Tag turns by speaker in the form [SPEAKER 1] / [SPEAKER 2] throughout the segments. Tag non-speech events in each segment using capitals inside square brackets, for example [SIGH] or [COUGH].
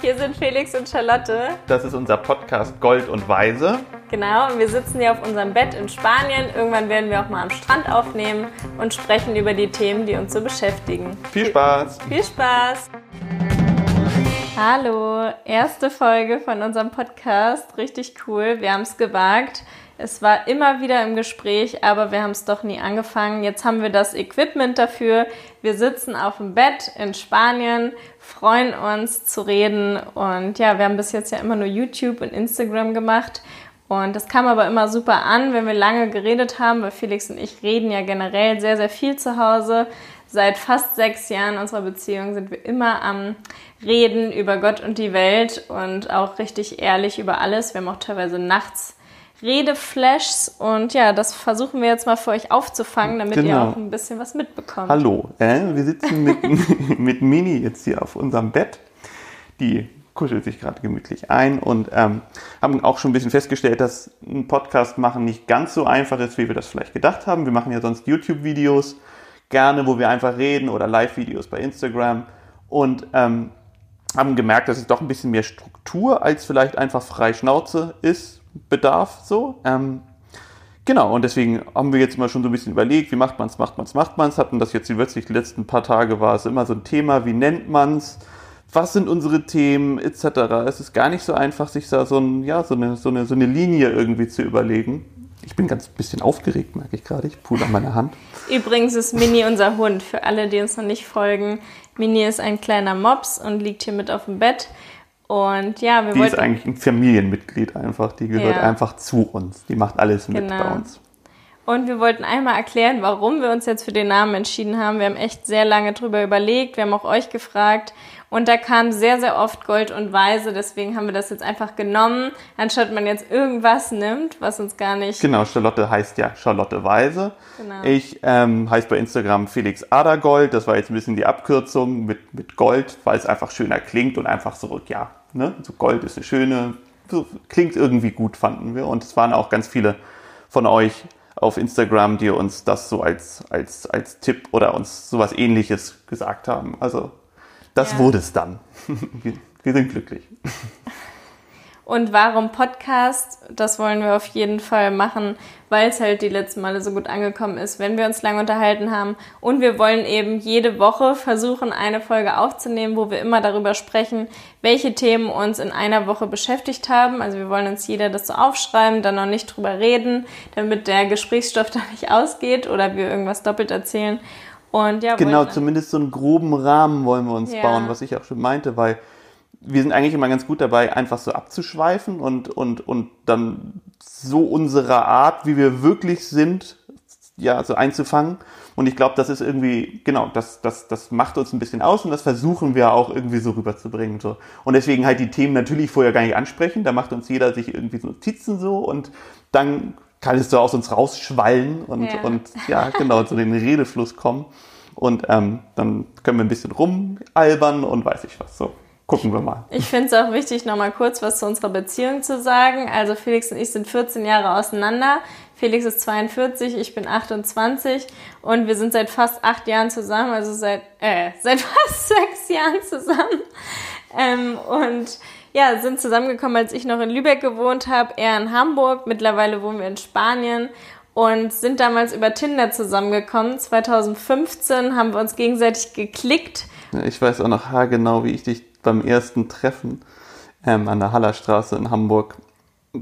[SPEAKER 1] Hier sind Felix und Charlotte.
[SPEAKER 2] Das ist unser Podcast Gold und Weise.
[SPEAKER 1] Genau, und wir sitzen hier auf unserem Bett in Spanien. Irgendwann werden wir auch mal am Strand aufnehmen und sprechen über die Themen, die uns so beschäftigen.
[SPEAKER 2] Viel Spaß!
[SPEAKER 1] Viel Spaß! Hallo, erste Folge von unserem Podcast. Richtig cool. Wir haben es gewagt. Es war immer wieder im Gespräch, aber wir haben es doch nie angefangen. Jetzt haben wir das Equipment dafür. Wir sitzen auf dem Bett in Spanien, freuen uns zu reden und ja, wir haben bis jetzt ja immer nur YouTube und Instagram gemacht. Und das kam aber immer super an, wenn wir lange geredet haben, weil Felix und ich reden ja generell sehr, sehr viel zu Hause. Seit fast sechs Jahren unserer Beziehung sind wir immer am Reden über Gott und die Welt und auch richtig ehrlich über alles. Wir haben auch teilweise nachts Redeflashs und ja, das versuchen wir jetzt mal für euch aufzufangen, damit genau. ihr auch ein bisschen was mitbekommt.
[SPEAKER 2] Hallo, äh, wir sitzen mit, [LAUGHS] mit Mini jetzt hier auf unserem Bett. Die kuschelt sich gerade gemütlich ein und ähm, haben auch schon ein bisschen festgestellt, dass ein Podcast machen nicht ganz so einfach ist, wie wir das vielleicht gedacht haben. Wir machen ja sonst YouTube-Videos gerne, wo wir einfach reden oder Live-Videos bei Instagram und ähm, haben gemerkt, dass es doch ein bisschen mehr Struktur als vielleicht einfach frei Schnauze ist bedarf. So. Ähm, genau, und deswegen haben wir jetzt mal schon so ein bisschen überlegt, wie macht man es, macht man es, macht man es. Hatten das jetzt wirklich die letzten paar Tage war es immer so ein Thema, wie nennt man es, was sind unsere Themen, etc. Es ist gar nicht so einfach, sich da so, ein, ja, so, eine, so, eine, so eine Linie irgendwie zu überlegen. Ich bin ganz bisschen aufgeregt, merke ich gerade. Ich puder meine Hand.
[SPEAKER 1] Übrigens ist Mini unser Hund. Für alle, die uns noch nicht folgen. Mini ist ein kleiner Mops und liegt hier mit auf dem Bett. Und ja,
[SPEAKER 2] wir die wollten. Die ist eigentlich ein Familienmitglied einfach. Die gehört ja. einfach zu uns. Die macht alles mit genau. bei uns.
[SPEAKER 1] Und wir wollten einmal erklären, warum wir uns jetzt für den Namen entschieden haben. Wir haben echt sehr lange drüber überlegt. Wir haben auch euch gefragt. Und da kam sehr, sehr oft Gold und Weise. Deswegen haben wir das jetzt einfach genommen, anstatt man jetzt irgendwas nimmt, was uns gar nicht.
[SPEAKER 2] Genau, Charlotte heißt ja Charlotte Weise. Genau. Ich ähm, heiße bei Instagram Felix Adergold. Das war jetzt ein bisschen die Abkürzung mit, mit Gold, weil es einfach schöner klingt und einfach so, ja, ne, so Gold ist eine schöne, so, klingt irgendwie gut, fanden wir. Und es waren auch ganz viele von euch auf Instagram, die uns das so als, als, als Tipp oder uns sowas ähnliches gesagt haben. Also das ja. wurde es dann. [LAUGHS] Wir sind glücklich.
[SPEAKER 1] Und warum Podcast? Das wollen wir auf jeden Fall machen, weil es halt die letzten Male so gut angekommen ist, wenn wir uns lange unterhalten haben. Und wir wollen eben jede Woche versuchen, eine Folge aufzunehmen, wo wir immer darüber sprechen, welche Themen uns in einer Woche beschäftigt haben. Also wir wollen uns jeder das so aufschreiben, dann noch nicht drüber reden, damit der Gesprächsstoff [LAUGHS] da nicht ausgeht oder wir irgendwas doppelt erzählen. Und ja,
[SPEAKER 2] genau, zumindest so einen groben Rahmen wollen wir uns ja. bauen, was ich auch schon meinte, weil wir sind eigentlich immer ganz gut dabei, einfach so abzuschweifen und, und, und dann so unsere Art, wie wir wirklich sind, ja, so einzufangen. Und ich glaube, das ist irgendwie, genau, das, das, das macht uns ein bisschen aus und das versuchen wir auch irgendwie so rüberzubringen. So. Und deswegen halt die Themen natürlich vorher gar nicht ansprechen. Da macht uns jeder sich irgendwie Notizen so und dann kann es so aus uns rausschwallen und ja, und, ja genau, zu den Redefluss kommen. Und ähm, dann können wir ein bisschen rumalbern und weiß ich was. So, gucken wir mal.
[SPEAKER 1] Ich finde es auch wichtig, nochmal kurz was zu unserer Beziehung zu sagen. Also Felix und ich sind 14 Jahre auseinander. Felix ist 42, ich bin 28 und wir sind seit fast acht Jahren zusammen, also seit, äh, seit [LAUGHS] fast sechs Jahren zusammen. Ähm, und ja, sind zusammengekommen, als ich noch in Lübeck gewohnt habe, er in Hamburg. Mittlerweile wohnen wir in Spanien und sind damals über Tinder zusammengekommen. 2015 haben wir uns gegenseitig geklickt.
[SPEAKER 2] Ich weiß auch noch haargenau, wie ich dich beim ersten Treffen ähm, an der Hallerstraße in Hamburg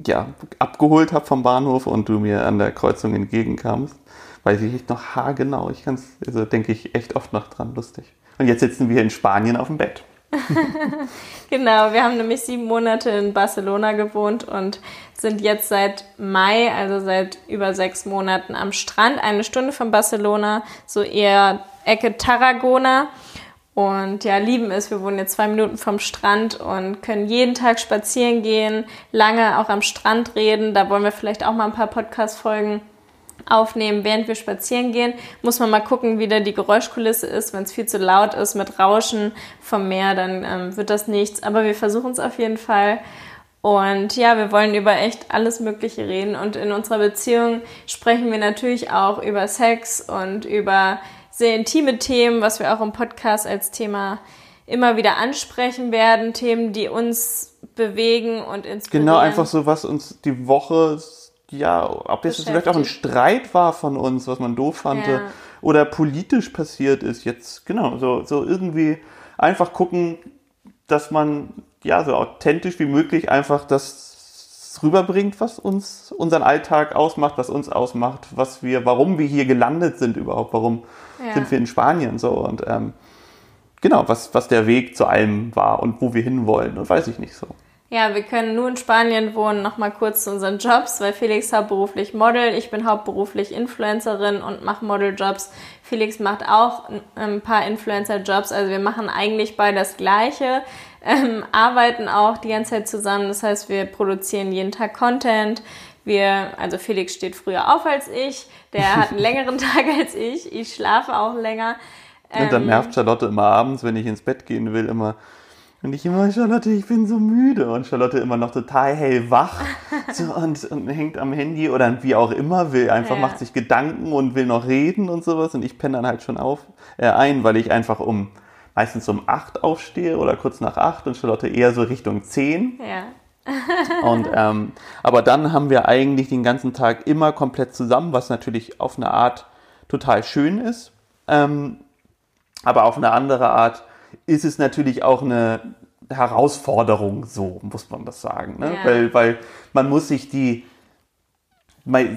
[SPEAKER 2] ja, abgeholt habe vom Bahnhof und du mir an der Kreuzung entgegenkamst. Weiß ich noch haargenau. Ich kann also denke ich echt oft noch dran, lustig. Und jetzt sitzen wir in Spanien auf dem Bett. [LAUGHS]
[SPEAKER 1] genau, wir haben nämlich sieben Monate in Barcelona gewohnt und sind jetzt seit Mai, also seit über sechs Monaten am Strand, eine Stunde von Barcelona, so eher Ecke Tarragona. Und ja, lieben es, wir wohnen jetzt zwei Minuten vom Strand und können jeden Tag spazieren gehen, lange auch am Strand reden. Da wollen wir vielleicht auch mal ein paar Podcast-Folgen aufnehmen, während wir spazieren gehen. Muss man mal gucken, wie da die Geräuschkulisse ist. Wenn es viel zu laut ist mit Rauschen vom Meer, dann ähm, wird das nichts. Aber wir versuchen es auf jeden Fall. Und ja, wir wollen über echt alles Mögliche reden. Und in unserer Beziehung sprechen wir natürlich auch über Sex und über sehr intime Themen, was wir auch im Podcast als Thema immer wieder ansprechen werden, Themen, die uns bewegen und inspirieren.
[SPEAKER 2] Genau, einfach so, was uns die Woche, ja, ob das vielleicht auch ein Streit war von uns, was man doof fand, ja. oder politisch passiert ist jetzt, genau, so, so irgendwie einfach gucken, dass man, ja, so authentisch wie möglich einfach das rüberbringt, was uns unseren Alltag ausmacht, was uns ausmacht, was wir, warum wir hier gelandet sind überhaupt, warum ja. sind wir in Spanien so und ähm, genau, was, was der Weg zu allem war und wo wir hinwollen und weiß ich nicht so.
[SPEAKER 1] Ja, wir können nur in Spanien wohnen. Nochmal kurz zu unseren Jobs, weil Felix hauptberuflich Model, ich bin hauptberuflich Influencerin und mache Modeljobs. Felix macht auch ein paar Influencer-Jobs, also wir machen eigentlich beide das Gleiche, [LAUGHS] ähm, arbeiten auch die ganze Zeit zusammen. Das heißt, wir produzieren jeden Tag Content. Wir, also Felix steht früher auf als ich, der hat einen [LAUGHS] längeren Tag als ich, ich schlafe auch länger.
[SPEAKER 2] Und dann ähm, nervt Charlotte immer abends, wenn ich ins Bett gehen will, immer. Und ich immer, Charlotte, ich bin so müde. Und Charlotte immer noch total hellwach [LAUGHS] so, und, und hängt am Handy oder wie auch immer, will einfach, ja. macht sich Gedanken und will noch reden und sowas. Und ich penne dann halt schon auf, äh, ein, weil ich einfach um, meistens um acht aufstehe oder kurz nach acht und Charlotte eher so Richtung zehn.
[SPEAKER 1] Ja. [LAUGHS]
[SPEAKER 2] und, ähm, aber dann haben wir eigentlich den ganzen Tag immer komplett zusammen, was natürlich auf eine Art total schön ist. Ähm, aber auf eine andere Art ist es natürlich auch eine Herausforderung, so muss man das sagen. Ne? Ja. Weil, weil man muss sich die,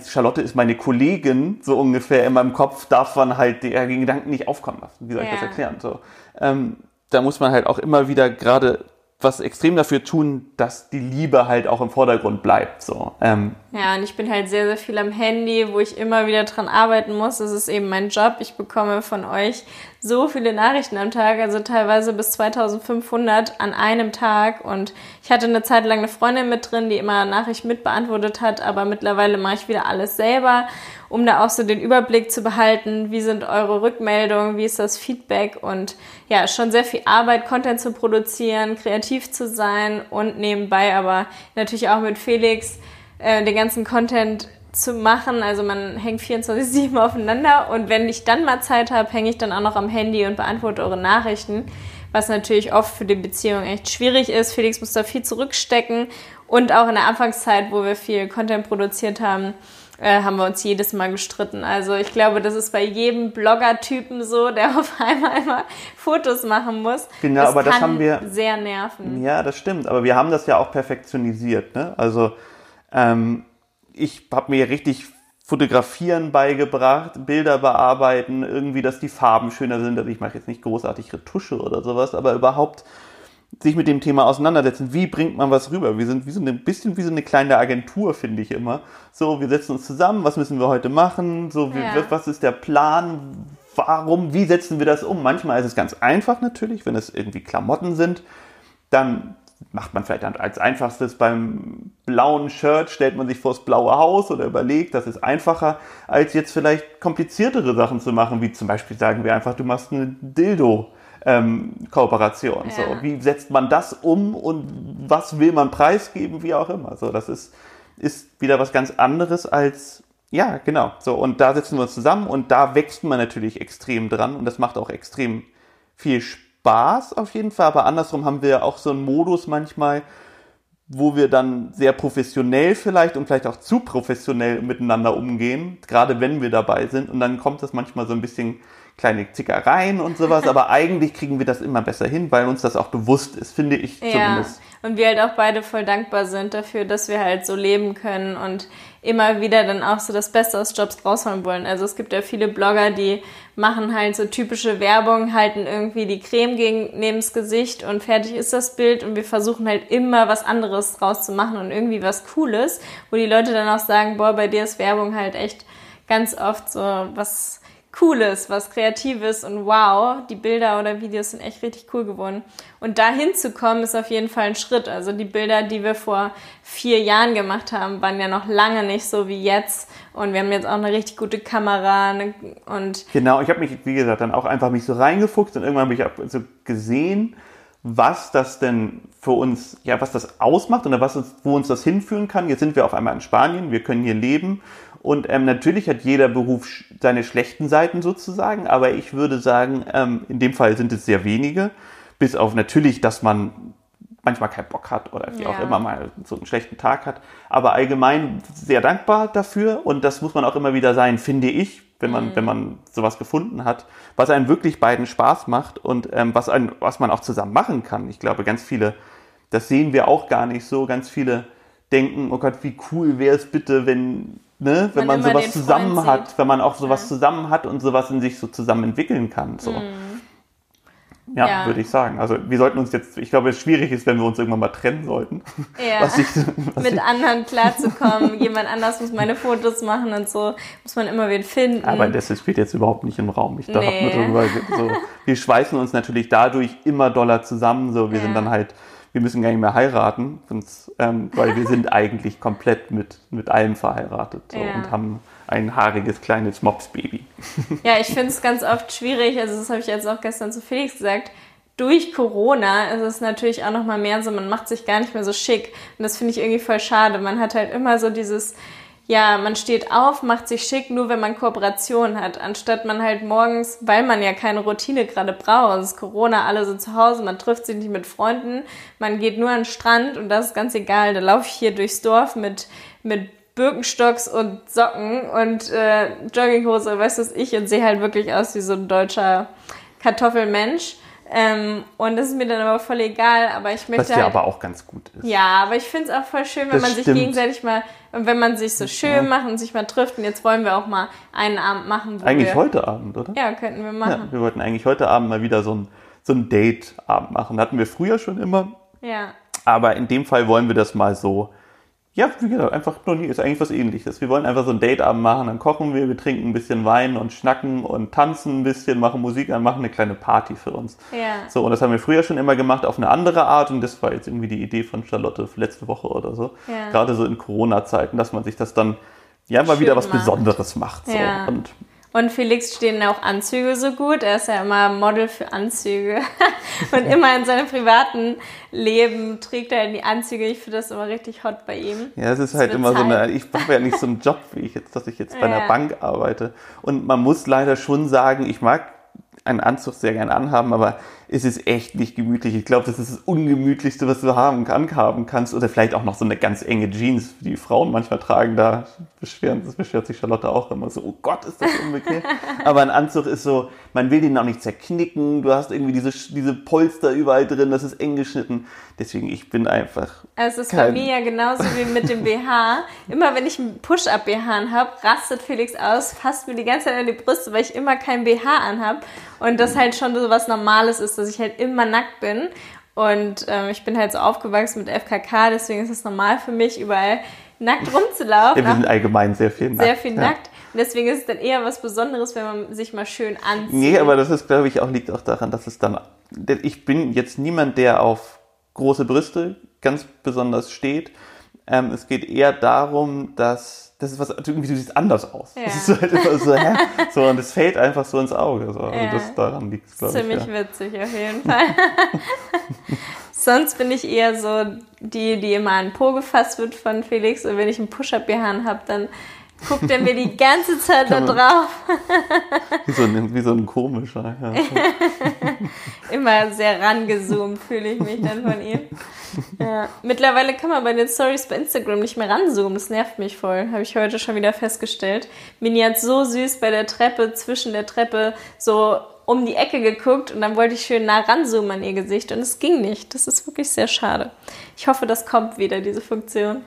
[SPEAKER 2] Charlotte ist meine Kollegin, so ungefähr in meinem Kopf darf man halt den Gedanken nicht aufkommen lassen. Wie soll ich ja. das erklären? So, ähm, da muss man halt auch immer wieder gerade was extrem dafür tun, dass die Liebe halt auch im Vordergrund bleibt. So. Ähm.
[SPEAKER 1] Ja, und ich bin halt sehr, sehr viel am Handy, wo ich immer wieder dran arbeiten muss. Das ist eben mein Job. Ich bekomme von euch so viele Nachrichten am Tag, also teilweise bis 2500 an einem Tag. Und ich hatte eine Zeit lang eine Freundin mit drin, die immer Nachrichten mitbeantwortet hat, aber mittlerweile mache ich wieder alles selber, um da auch so den Überblick zu behalten. Wie sind eure Rückmeldungen? Wie ist das Feedback? Und ja, schon sehr viel Arbeit, Content zu produzieren, kreativ zu sein und nebenbei aber natürlich auch mit Felix äh, den ganzen Content zu machen. Also man hängt 24-7 aufeinander und wenn ich dann mal Zeit habe, hänge ich dann auch noch am Handy und beantworte eure Nachrichten, was natürlich oft für die Beziehung echt schwierig ist. Felix muss da viel zurückstecken und auch in der Anfangszeit, wo wir viel Content produziert haben, äh, haben wir uns jedes Mal gestritten. Also ich glaube, das ist bei jedem Blogger-Typen so, der [LAUGHS] auf einmal immer Fotos machen muss.
[SPEAKER 2] Genau, das aber das haben wir
[SPEAKER 1] sehr nerven.
[SPEAKER 2] Ja, das stimmt. Aber wir haben das ja auch perfektionisiert. Ne? Also ähm, ich habe mir richtig Fotografieren beigebracht, Bilder bearbeiten, irgendwie, dass die Farben schöner sind. Also ich mache jetzt nicht großartig Retusche oder sowas, aber überhaupt sich mit dem Thema auseinandersetzen. Wie bringt man was rüber? Wir sind wie so ein bisschen wie so eine kleine Agentur, finde ich immer. So, wir setzen uns zusammen, was müssen wir heute machen? So, wie, ja. was ist der Plan? Warum? Wie setzen wir das um? Manchmal ist es ganz einfach natürlich, wenn es irgendwie Klamotten sind. Dann macht man vielleicht als einfachstes beim blauen Shirt, stellt man sich vor das blaue Haus oder überlegt, das ist einfacher, als jetzt vielleicht kompliziertere Sachen zu machen, wie zum Beispiel sagen wir einfach, du machst eine Dildo-Kooperation. Ähm, ja. So, wie setzt man das um und was will man preisgeben, wie auch immer. So, das ist, ist wieder was ganz anderes als ja, genau. So, und da sitzen wir uns zusammen und da wächst man natürlich extrem dran und das macht auch extrem viel Spaß Spaß auf jeden Fall, aber andersrum haben wir auch so einen Modus manchmal, wo wir dann sehr professionell vielleicht und vielleicht auch zu professionell miteinander umgehen, gerade wenn wir dabei sind. Und dann kommt das manchmal so ein bisschen kleine Zickereien und sowas, [LAUGHS] aber eigentlich kriegen wir das immer besser hin, weil uns das auch bewusst ist, finde ich ja. zumindest.
[SPEAKER 1] Und wir halt auch beide voll dankbar sind dafür, dass wir halt so leben können und immer wieder dann auch so das Beste aus Jobs rausholen wollen. Also es gibt ja viele Blogger, die machen halt so typische Werbung, halten irgendwie die Creme gegen, neben's Gesicht und fertig ist das Bild und wir versuchen halt immer was anderes draus zu machen und irgendwie was Cooles, wo die Leute dann auch sagen, boah, bei dir ist Werbung halt echt ganz oft so was Cooles, was Kreatives und wow, die Bilder oder Videos sind echt richtig cool geworden. Und da hinzukommen ist auf jeden Fall ein Schritt. Also die Bilder, die wir vor vier Jahren gemacht haben, waren ja noch lange nicht so wie jetzt. Und wir haben jetzt auch eine richtig gute Kamera eine, und
[SPEAKER 2] genau. Ich habe mich, wie gesagt, dann auch einfach mich so reingefuchst und irgendwann habe ich so gesehen, was das denn für uns, ja, was das ausmacht und was uns, wo uns das hinführen kann. Jetzt sind wir auf einmal in Spanien, wir können hier leben und ähm, natürlich hat jeder Beruf seine schlechten Seiten sozusagen, aber ich würde sagen, ähm, in dem Fall sind es sehr wenige. Bis auf natürlich, dass man manchmal keinen Bock hat oder wie
[SPEAKER 1] Ja.
[SPEAKER 2] auch immer mal so einen schlechten Tag hat. Aber allgemein sehr dankbar dafür und das muss man auch immer wieder sein, finde ich, wenn man, wenn man sowas gefunden hat, was einen wirklich beiden Spaß macht und ähm, was, ein, was man auch zusammen machen kann. Ich glaube, ganz viele, das sehen wir auch gar nicht so, ganz viele denken, oh Gott, wie cool wäre es bitte, wenn, ne, wenn
[SPEAKER 1] Man
[SPEAKER 2] man, sowas zusammen hat, wenn man auch sowas
[SPEAKER 1] Ja.
[SPEAKER 2] zusammen hat und sowas in sich so zusammen entwickeln kann. So. Ja,
[SPEAKER 1] Ja.
[SPEAKER 2] würde ich sagen. Also wir sollten uns jetzt, ich glaube, es schwierig ist, wenn wir uns irgendwann mal trennen sollten.
[SPEAKER 1] Ja.
[SPEAKER 2] Was ich, [LAUGHS] was
[SPEAKER 1] Mit
[SPEAKER 2] ich,
[SPEAKER 1] anderen klarzukommen. Jemand anders muss meine Fotos machen und so. Muss man immer wen finden.
[SPEAKER 2] aber das steht jetzt überhaupt nicht im Raum. Ich dachte
[SPEAKER 1] Nee.
[SPEAKER 2] nur drüber, so, wir schweißen uns natürlich dadurch immer doller zusammen. So, wir
[SPEAKER 1] Ja.
[SPEAKER 2] sind dann halt, wir müssen gar nicht mehr heiraten, sonst, ähm, weil wir sind eigentlich komplett mit, mit allem verheiratet so,
[SPEAKER 1] Ja.
[SPEAKER 2] und haben ein haariges kleines Mopsbaby. [LAUGHS]
[SPEAKER 1] Ja, ich finde es ganz oft schwierig, also das habe ich jetzt auch gestern zu Felix gesagt, durch Corona ist es natürlich auch nochmal mehr so, man macht sich gar nicht mehr so schick. Und das finde ich irgendwie voll schade. Man hat halt immer so dieses, ja, man steht auf, macht sich schick, nur wenn man Kooperation hat, anstatt man halt morgens, weil man ja keine Routine gerade braucht, es ist Corona, alle sind zu Hause, man trifft sich nicht mit Freunden, man geht nur an den Strand und das ist ganz egal. Da laufe ich hier durchs Dorf mit, mit Birkenstocks und Socken und äh, Jogginghose, weißt du ich, und sehe halt wirklich aus wie so ein deutscher Kartoffelmensch. Ähm, und das ist mir dann aber voll egal, aber ich möchte
[SPEAKER 2] Was ja
[SPEAKER 1] halt,
[SPEAKER 2] aber auch ganz gut ist.
[SPEAKER 1] ja, aber ich finde es auch voll schön, wenn
[SPEAKER 2] Das
[SPEAKER 1] man sich
[SPEAKER 2] stimmt.
[SPEAKER 1] gegenseitig mal, wenn man sich so schön macht und sich mal trifft. Und jetzt wollen wir auch mal einen Abend machen,
[SPEAKER 2] Eigentlich
[SPEAKER 1] wir,
[SPEAKER 2] heute Abend, oder?
[SPEAKER 1] Ja, könnten wir
[SPEAKER 2] Ja,
[SPEAKER 1] machen.
[SPEAKER 2] wir wollten eigentlich heute Abend mal wieder so ein, so ein Date-Abend machen. Hatten wir früher schon immer,
[SPEAKER 1] Ja.
[SPEAKER 2] aber in dem Fall wollen wir das mal so. Ja, wie gesagt, einfach nie, ist eigentlich was ähnliches. Wir wollen einfach so ein Date-Abend machen, dann kochen wir, wir trinken ein bisschen Wein und schnacken und tanzen ein bisschen, machen Musik an, machen eine kleine Party für uns.
[SPEAKER 1] Ja.
[SPEAKER 2] So, und das haben wir früher schon immer gemacht auf eine andere Art und das war jetzt irgendwie die Idee von Charlotte letzte Woche oder so.
[SPEAKER 1] Ja.
[SPEAKER 2] Gerade so in Corona-Zeiten, dass man sich das dann ja mal
[SPEAKER 1] Schön
[SPEAKER 2] wieder was
[SPEAKER 1] macht.
[SPEAKER 2] Besonderes macht. So.
[SPEAKER 1] Ja.
[SPEAKER 2] Und
[SPEAKER 1] Und Felix stehen auch Anzüge so gut. Er ist ja immer Model für Anzüge. [LAUGHS] und immer in seinem privaten Leben trägt er die Anzüge. Ich finde das immer richtig hot bei ihm.
[SPEAKER 2] Ja, es ist halt immer so
[SPEAKER 1] Zeit.
[SPEAKER 2] eine, ich habe ja nicht so einen Job, wie ich jetzt, dass ich jetzt bei
[SPEAKER 1] Ja.
[SPEAKER 2] einer Bank arbeite. Und man muss leider schon sagen, ich mag einen Anzug sehr gern anhaben, aber es ist echt nicht gemütlich. Ich glaube, das ist das Ungemütlichste, was du haben, anhaben kannst. Oder vielleicht auch noch so eine ganz enge Jeans, die Frauen manchmal tragen. Da beschweren, das beschwert sich Charlotte auch immer so, oh Gott, ist das unbequem. [LAUGHS] aber ein Anzug ist so, man will den auch nicht zerknicken. Du hast irgendwie diese, diese Polster überall drin, das ist eng geschnitten. Deswegen, ich bin einfach
[SPEAKER 1] Also es ist
[SPEAKER 2] Kein-
[SPEAKER 1] bei mir ja genauso wie mit dem BH. Immer wenn ich einen Push-Up-BH habe, rastet Felix aus, fasst mir die ganze Zeit an die Brüste, weil ich immer kein BH anhab. Und das halt schon so was Normales ist, dass ich halt immer nackt bin. Und ähm, ich bin halt so aufgewachsen mit FKK, deswegen ist es normal für mich, überall nackt [LAUGHS] rumzulaufen.
[SPEAKER 2] Ja, wir sind allgemein sehr viel nackt.
[SPEAKER 1] sehr viel
[SPEAKER 2] ja.
[SPEAKER 1] nackt. Und deswegen ist es dann eher was Besonderes, wenn man sich mal schön anzieht.
[SPEAKER 2] Nee, aber das ist, glaube ich, auch liegt auch daran, dass es dann. Ich bin jetzt niemand, der auf große Brüste ganz besonders steht. Ähm, es geht eher darum, dass das ist was irgendwie du siehst anders aus.
[SPEAKER 1] Ja.
[SPEAKER 2] Das ist halt immer so, hä? [LAUGHS] so und es fällt einfach so ins Auge. So. Also
[SPEAKER 1] Ja.
[SPEAKER 2] das daran liegt es, glaube ich.
[SPEAKER 1] Ziemlich
[SPEAKER 2] Ja.
[SPEAKER 1] witzig auf jeden Fall. [LAUGHS] Sonst bin ich eher so die, die immer an den Po gefasst wird von Felix. Und wenn ich einen Push-Up-BH habe, dann guckt er mir die ganze Zeit da drauf. [LAUGHS]
[SPEAKER 2] Wie, so ein, wie so ein komischer. Ja. [LAUGHS]
[SPEAKER 1] Immer sehr rangezoomt fühle ich mich dann von ihm. Ja. Mittlerweile kann man bei den Stories bei Instagram nicht mehr ranzoomen. Das nervt mich voll. Habe ich heute schon wieder festgestellt. Mini hat so süß bei der Treppe, zwischen der Treppe, so um die Ecke geguckt und dann wollte ich schön nah ranzoomen an ihr Gesicht und es ging nicht. Das ist wirklich sehr schade. Ich hoffe, das kommt wieder, diese Funktion.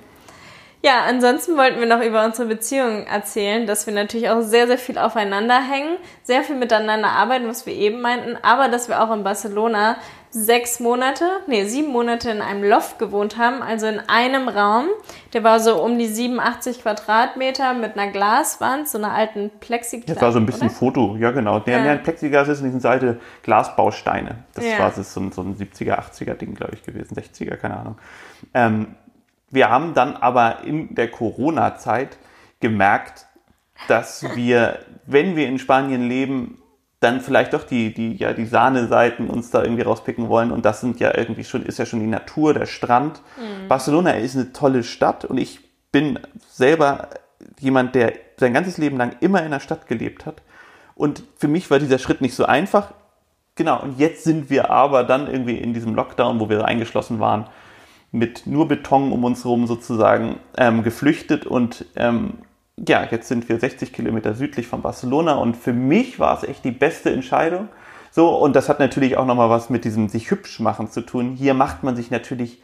[SPEAKER 1] Ja, ansonsten wollten wir noch über unsere Beziehung erzählen, dass wir natürlich auch sehr, sehr viel aufeinander hängen, sehr viel miteinander arbeiten, was wir eben meinten, aber dass wir auch in Barcelona sechs Monate, nee, sieben Monate in einem Loft gewohnt haben, also in einem Raum. Der war so um die 87 Quadratmeter mit einer Glaswand, so einer alten Plexiglas.
[SPEAKER 2] Das war so ein bisschen
[SPEAKER 1] oder?
[SPEAKER 2] Foto, ja genau. Der,
[SPEAKER 1] Ja.
[SPEAKER 2] der Plexiglas ist in diesen Seite Glasbausteine. Das
[SPEAKER 1] Ja.
[SPEAKER 2] war das so ein, so ein 70er, 80er Ding, glaube ich, gewesen. 60er, keine Ahnung. Ähm, wir haben dann aber in der Corona-Zeit gemerkt, dass wir, wenn wir in Spanien leben, dann vielleicht doch die, die, ja, die Sahneseiten uns da irgendwie rauspicken wollen. Und das sind ja irgendwie schon, ist ja schon die Natur, der Strand. Barcelona ist eine tolle Stadt und ich bin selber jemand, der sein ganzes Leben lang immer in der Stadt gelebt hat. Und für mich war dieser Schritt nicht so einfach. genau, und jetzt sind wir aber dann irgendwie in diesem Lockdown, wo wir eingeschlossen waren, mit nur Beton um uns herum sozusagen ähm, geflüchtet und ähm, ja, jetzt sind wir 60 Kilometer südlich von Barcelona und für mich war es echt die beste Entscheidung. So, und das hat natürlich auch nochmal was mit diesem sich hübsch machen zu tun. Hier macht man sich natürlich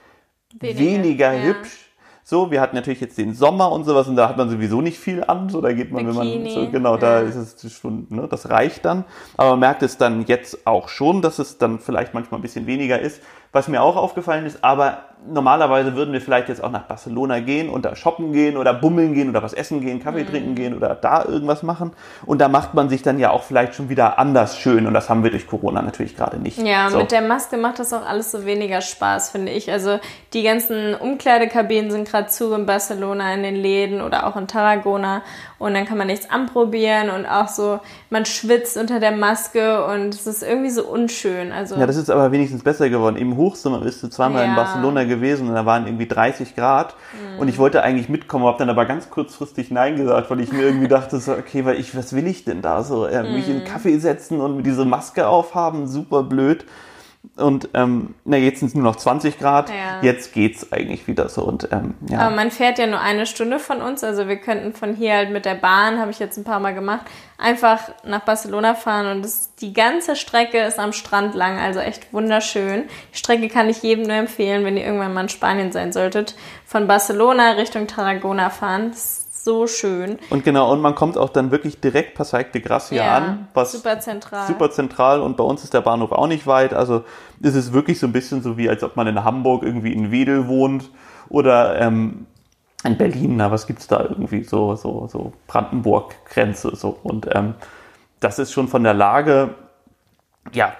[SPEAKER 2] weniger, weniger ja. hübsch. So, wir hatten natürlich jetzt den Sommer und sowas und da hat man sowieso nicht viel an. So, da geht man, Bikini, wenn man so, genau, ja. da ist es schon, ne, das reicht dann. Aber man merkt es dann jetzt auch schon, dass es dann vielleicht manchmal ein bisschen weniger ist. Was mir auch aufgefallen ist, aber normalerweise würden wir vielleicht jetzt auch nach Barcelona gehen und da shoppen gehen oder bummeln gehen oder was essen gehen, Kaffee mhm. trinken gehen oder da irgendwas machen. Und da macht man sich dann ja auch vielleicht schon wieder anders schön. Und das haben wir durch Corona natürlich gerade nicht.
[SPEAKER 1] Ja, so. mit der Maske macht das auch alles so weniger Spaß, finde ich. Also die ganzen Umkleidekabinen sind gerade zu in Barcelona in den Läden oder auch in Tarragona. Und dann kann man nichts anprobieren und auch so, man schwitzt unter der Maske und es ist irgendwie so unschön. Also
[SPEAKER 2] ja, das ist aber wenigstens besser geworden. Im Hochsommer bist du zweimal ja. in Barcelona gewesen und da waren irgendwie 30 Grad mhm. und ich wollte eigentlich mitkommen, habe dann aber ganz kurzfristig Nein gesagt, weil ich mir irgendwie dachte, so, okay, weil ich, was will ich denn da so? Äh, mich mhm. in einen Kaffee setzen und diese Maske aufhaben, super blöd. Und ähm, na, jetzt sind es nur noch 20 Grad. Ja. Jetzt geht's eigentlich wieder so. Und, ähm, ja.
[SPEAKER 1] Aber man fährt ja nur eine Stunde von uns. Also wir könnten von hier halt mit der Bahn, habe ich jetzt ein paar Mal gemacht, einfach nach Barcelona fahren. Und das, die ganze Strecke ist am Strand lang. Also echt wunderschön. Die Strecke kann ich jedem nur empfehlen, wenn ihr irgendwann mal in Spanien sein solltet. Von Barcelona Richtung Tarragona fahren. Das so schön.
[SPEAKER 2] Und genau, und man kommt auch dann wirklich direkt Passaic de Gracia ja, an.
[SPEAKER 1] Was super zentral.
[SPEAKER 2] Super zentral und bei uns ist der Bahnhof auch nicht weit. Also ist es wirklich so ein bisschen so wie, als ob man in Hamburg irgendwie in Wedel wohnt oder ähm, in Berlin. Na, was gibt's da irgendwie so, so, so Brandenburg-Grenze so. Und ähm, das ist schon von der Lage, ja,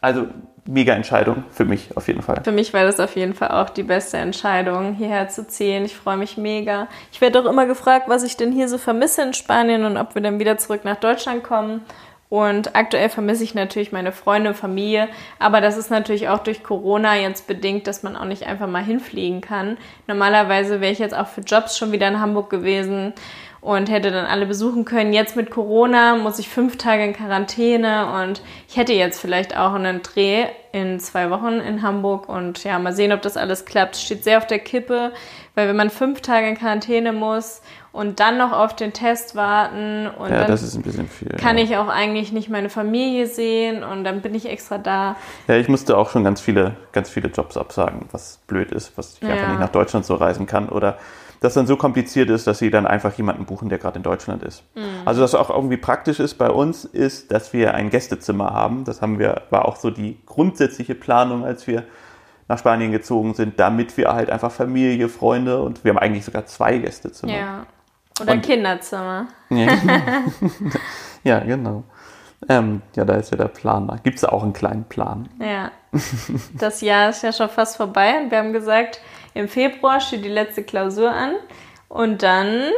[SPEAKER 2] also mega Entscheidung für mich auf jeden Fall.
[SPEAKER 1] Für mich war das auf jeden Fall auch die beste Entscheidung, hierher zu ziehen. Ich freue mich mega. Ich werde auch immer gefragt, was ich denn hier so vermisse in Spanien und ob wir dann wieder zurück nach Deutschland kommen. Und aktuell vermisse ich natürlich meine Freunde, Familie, aber das ist natürlich auch durch Corona jetzt bedingt, dass man auch nicht einfach mal hinfliegen kann. Normalerweise wäre ich jetzt auch für Jobs schon wieder in Hamburg gewesen und hätte dann alle besuchen können. Jetzt mit Corona muss ich fünf Tage in Quarantäne und ich hätte jetzt vielleicht auch einen Dreh in zwei Wochen in Hamburg und ja, mal sehen, ob das alles klappt. Steht sehr auf der Kippe, weil wenn man fünf Tage in Quarantäne muss und dann noch auf den Test warten und
[SPEAKER 2] ja,
[SPEAKER 1] dann
[SPEAKER 2] das ist ein bisschen viel,
[SPEAKER 1] kann ja. ich auch eigentlich nicht meine Familie sehen und dann bin ich extra da.
[SPEAKER 2] Ja, ich musste auch schon ganz viele, ganz viele Jobs absagen, was blöd ist, was ich ja. einfach nicht nach Deutschland so reisen kann oder das dann so kompliziert ist, dass sie dann einfach jemanden buchen, der gerade in Deutschland ist. Mhm. Also was auch irgendwie praktisch ist bei uns, ist, dass wir ein Gästezimmer haben. Das haben wir, war auch so die grundsätzliche Planung, als wir nach Spanien gezogen sind, damit wir halt einfach Familie, Freunde und wir haben eigentlich sogar zwei Gästezimmer.
[SPEAKER 1] Ja. Oder und, Kinderzimmer.
[SPEAKER 2] Ja, [LAUGHS] [LAUGHS] ja genau. Ähm, ja, da ist ja der Plan. Da gibt es auch einen kleinen Plan.
[SPEAKER 1] Ja. [LAUGHS] Das Jahr ist ja schon fast vorbei und wir haben gesagt, im Februar steht die letzte Klausur an und dann,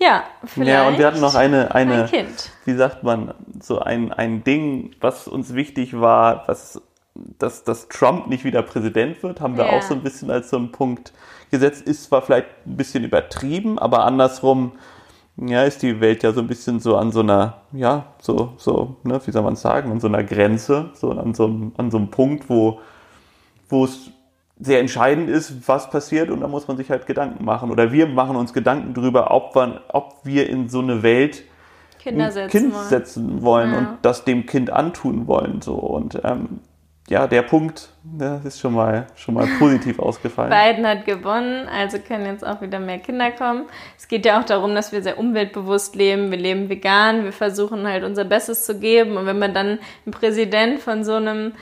[SPEAKER 1] ja,
[SPEAKER 2] vielleicht. Ja, und wir hatten noch eine, eine ein Kind. wie sagt man, so ein, ein Ding, was uns wichtig war, was, dass, dass Trump nicht wieder Präsident wird, haben wir ja. auch so ein bisschen als so einen Punkt gesetzt. Ist zwar vielleicht ein bisschen übertrieben, aber andersrum, ja, ist die Welt ja so ein bisschen so an so einer, ja, so, so, ne, wie soll man sagen, an so einer Grenze, so an so einem, an so einem Punkt, wo, wo es sehr entscheidend ist, was passiert und da muss man sich halt Gedanken machen. Oder wir machen uns Gedanken darüber, ob, man, ob wir in so eine Welt
[SPEAKER 1] Kinder setzen
[SPEAKER 2] Kind wollen. setzen wollen ja. und das dem Kind antun wollen. So. Und ähm, ja, der Punkt der ist schon mal, schon mal positiv [LAUGHS] ausgefallen.
[SPEAKER 1] Biden hat gewonnen, also können jetzt auch wieder mehr Kinder kommen. Es geht ja auch darum, dass wir sehr umweltbewusst leben. Wir leben vegan, wir versuchen halt unser Bestes zu geben. Und wenn man dann einen Präsident von so einem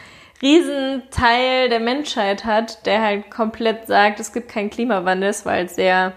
[SPEAKER 1] Riesenteil der Menschheit hat, der halt komplett sagt, es gibt keinen Klimawandel, ist halt sehr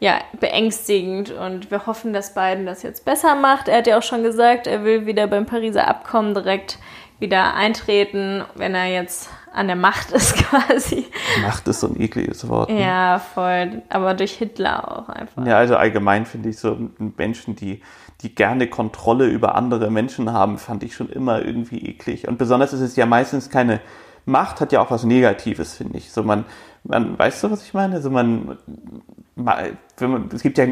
[SPEAKER 1] ja, beängstigend und wir hoffen, dass Biden das jetzt besser macht. Er hat ja auch schon gesagt, er will wieder beim Pariser Abkommen direkt wieder eintreten, wenn er jetzt an der Macht [LAUGHS] ist quasi.
[SPEAKER 2] Macht ist so ein ekliges Wort.
[SPEAKER 1] Ne? Ja, voll. Aber durch Hitler auch einfach.
[SPEAKER 2] Ja, also allgemein finde ich so Menschen, die die gerne Kontrolle über andere Menschen haben, fand ich schon immer irgendwie eklig. Und besonders ist es ja meistens keine Macht, hat ja auch was Negatives, finde ich. So man, man, weißt du, was ich meine? Also man, wenn man, es gibt ja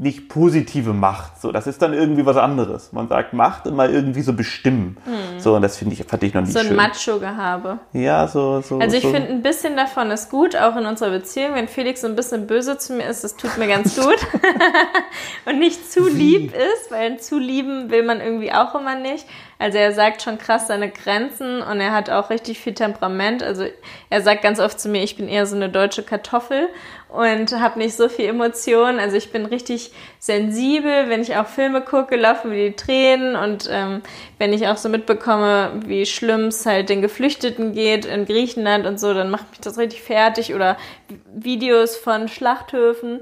[SPEAKER 2] nicht positive Macht. So, das ist dann irgendwie was anderes. Man sagt Macht immer irgendwie so bestimmen. Mhm. So, und das finde ich, fand ich noch nicht
[SPEAKER 1] So ein
[SPEAKER 2] schön.
[SPEAKER 1] Macho-Gehabe.
[SPEAKER 2] Ja, so, so.
[SPEAKER 1] Also ich
[SPEAKER 2] so.
[SPEAKER 1] finde, ein bisschen davon ist gut, auch in unserer Beziehung. Wenn Felix so ein bisschen böse zu mir ist, das tut mir ganz gut. [LAUGHS] und nicht zu lieb ist, weil zu lieben will man irgendwie auch immer nicht. Also er sagt schon krass seine Grenzen und er hat auch richtig viel Temperament. Also er sagt ganz oft zu mir, ich bin eher so eine deutsche Kartoffel und habe nicht so viel Emotionen. Also ich bin richtig sensibel, wenn ich auch Filme gucke, laufen mir die Tränen und ähm, wenn ich auch so mitbekomme, wie schlimm es halt den Geflüchteten geht in Griechenland und so, dann macht mich das richtig fertig oder Videos von Schlachthöfen.